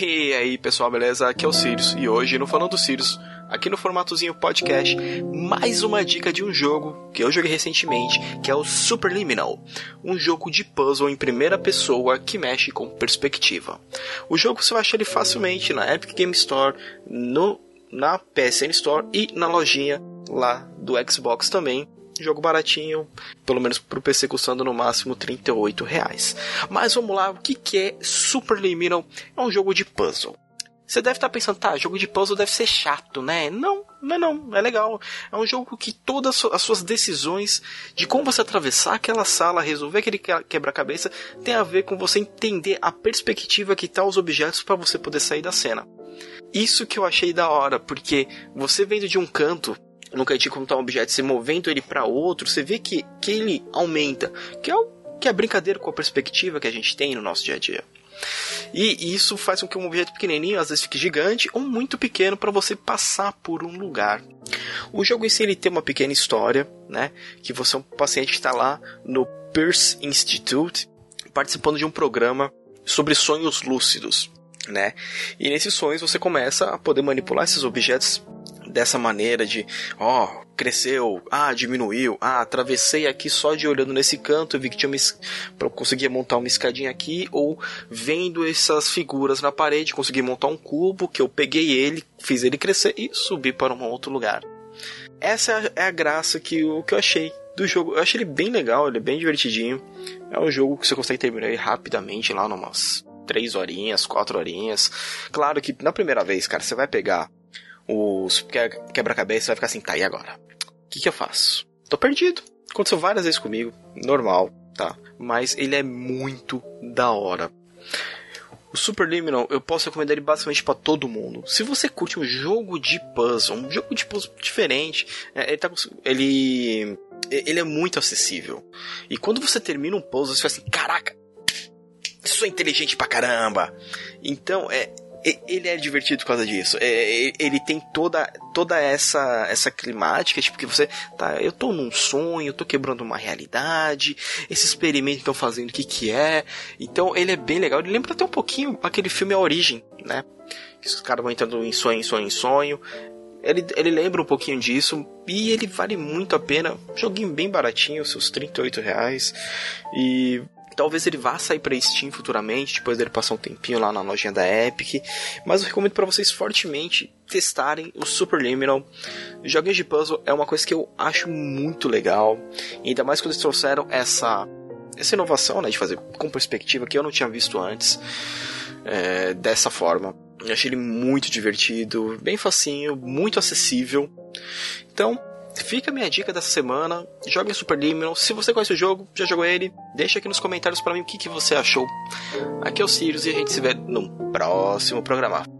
E aí pessoal, beleza? Aqui é o Sirius e hoje no Falando do Sirius, aqui no formatozinho podcast, mais uma dica de um jogo que eu joguei recentemente, que é o Superliminal, um jogo de puzzle em primeira pessoa que mexe com perspectiva. O jogo você vai achar ele facilmente na Epic Game Store, no, na PSN Store e na lojinha lá do Xbox também. Jogo baratinho, pelo menos pro PC custando no máximo 38 reais. Mas vamos lá, o que, que é Superliminal? É um jogo de puzzle. Você deve estar pensando, tá, jogo de puzzle deve ser chato, né? Não, não é não, é legal. É um jogo que todas as suas decisões de como você atravessar aquela sala, resolver aquele quebra-cabeça, tem a ver com você entender a perspectiva que tá os objetos para você poder sair da cena. Isso que eu achei da hora, porque você vendo de um canto, no cantinho como tá um objeto, se movendo ele para outro, você vê que, que ele aumenta, que é o que é brincadeira com a perspectiva que a gente tem no nosso dia a dia. E isso faz com que um objeto pequenininho às vezes fique gigante ou muito pequeno para você passar por um lugar. O jogo em si ele tem uma pequena história, né? Que você é um paciente que está lá no Pierce Institute participando de um programa sobre sonhos lúcidos, né? E nesses sonhos você começa a poder manipular esses objetos dessa maneira de, ó, oh, cresceu, ah, diminuiu, ah, atravessei aqui só de olhando nesse canto, vi que tinha uma eu conseguia montar uma escadinha aqui, ou vendo essas figuras na parede, consegui montar um cubo que eu peguei ele, fiz ele crescer e subi para um outro lugar. Essa é a graça que, o que eu achei do jogo. Eu achei ele bem legal, ele é bem divertidinho. É um jogo que você consegue terminar rapidamente lá, numas três horinhas, quatro horinhas. Claro que na primeira vez, cara, você vai pegar os quebra-cabeça vai ficar assim, tá, e agora? O que, que eu faço? Tô perdido. Aconteceu várias vezes comigo, normal, tá? Mas ele é muito da hora. O Superliminal, eu posso recomendar ele basicamente para todo mundo. Se você curte um jogo de puzzle, um jogo de puzzle diferente, é, ele, tá, ele, ele é muito acessível. E quando você termina um puzzle, você fala assim, caraca, sou inteligente pra caramba. Então, é, ele é divertido por causa disso. É, ele tem toda, toda essa essa climática, tipo que você tá, eu tô num sonho, eu tô quebrando uma realidade, esse experimento que estão fazendo, o que que é? Então ele é bem legal. Ele lembra até um pouquinho aquele filme A Origem, né? Que os caras vão entrando em sonho, em sonho, em sonho. Ele, ele lembra um pouquinho disso e ele vale muito a pena. Joguinho bem baratinho, seus 38 reais. E Talvez ele vá sair para Steam futuramente, depois dele passar um tempinho lá na lojinha da Epic. Mas eu recomendo para vocês fortemente testarem o Superliminal. Joguinhos de puzzle é uma coisa que eu acho muito legal. Ainda mais quando eles trouxeram essa, essa inovação né, de fazer com perspectiva que eu não tinha visto antes. É, dessa forma. Eu achei ele muito divertido, bem facinho, muito acessível. Então, Fica a minha dica dessa semana. Jogue Superliminal. Se você conhece o jogo, já jogou ele, deixa aqui nos comentários para mim o que, que você achou. Aqui é o Sirius e a gente se vê no próximo programa.